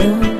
Look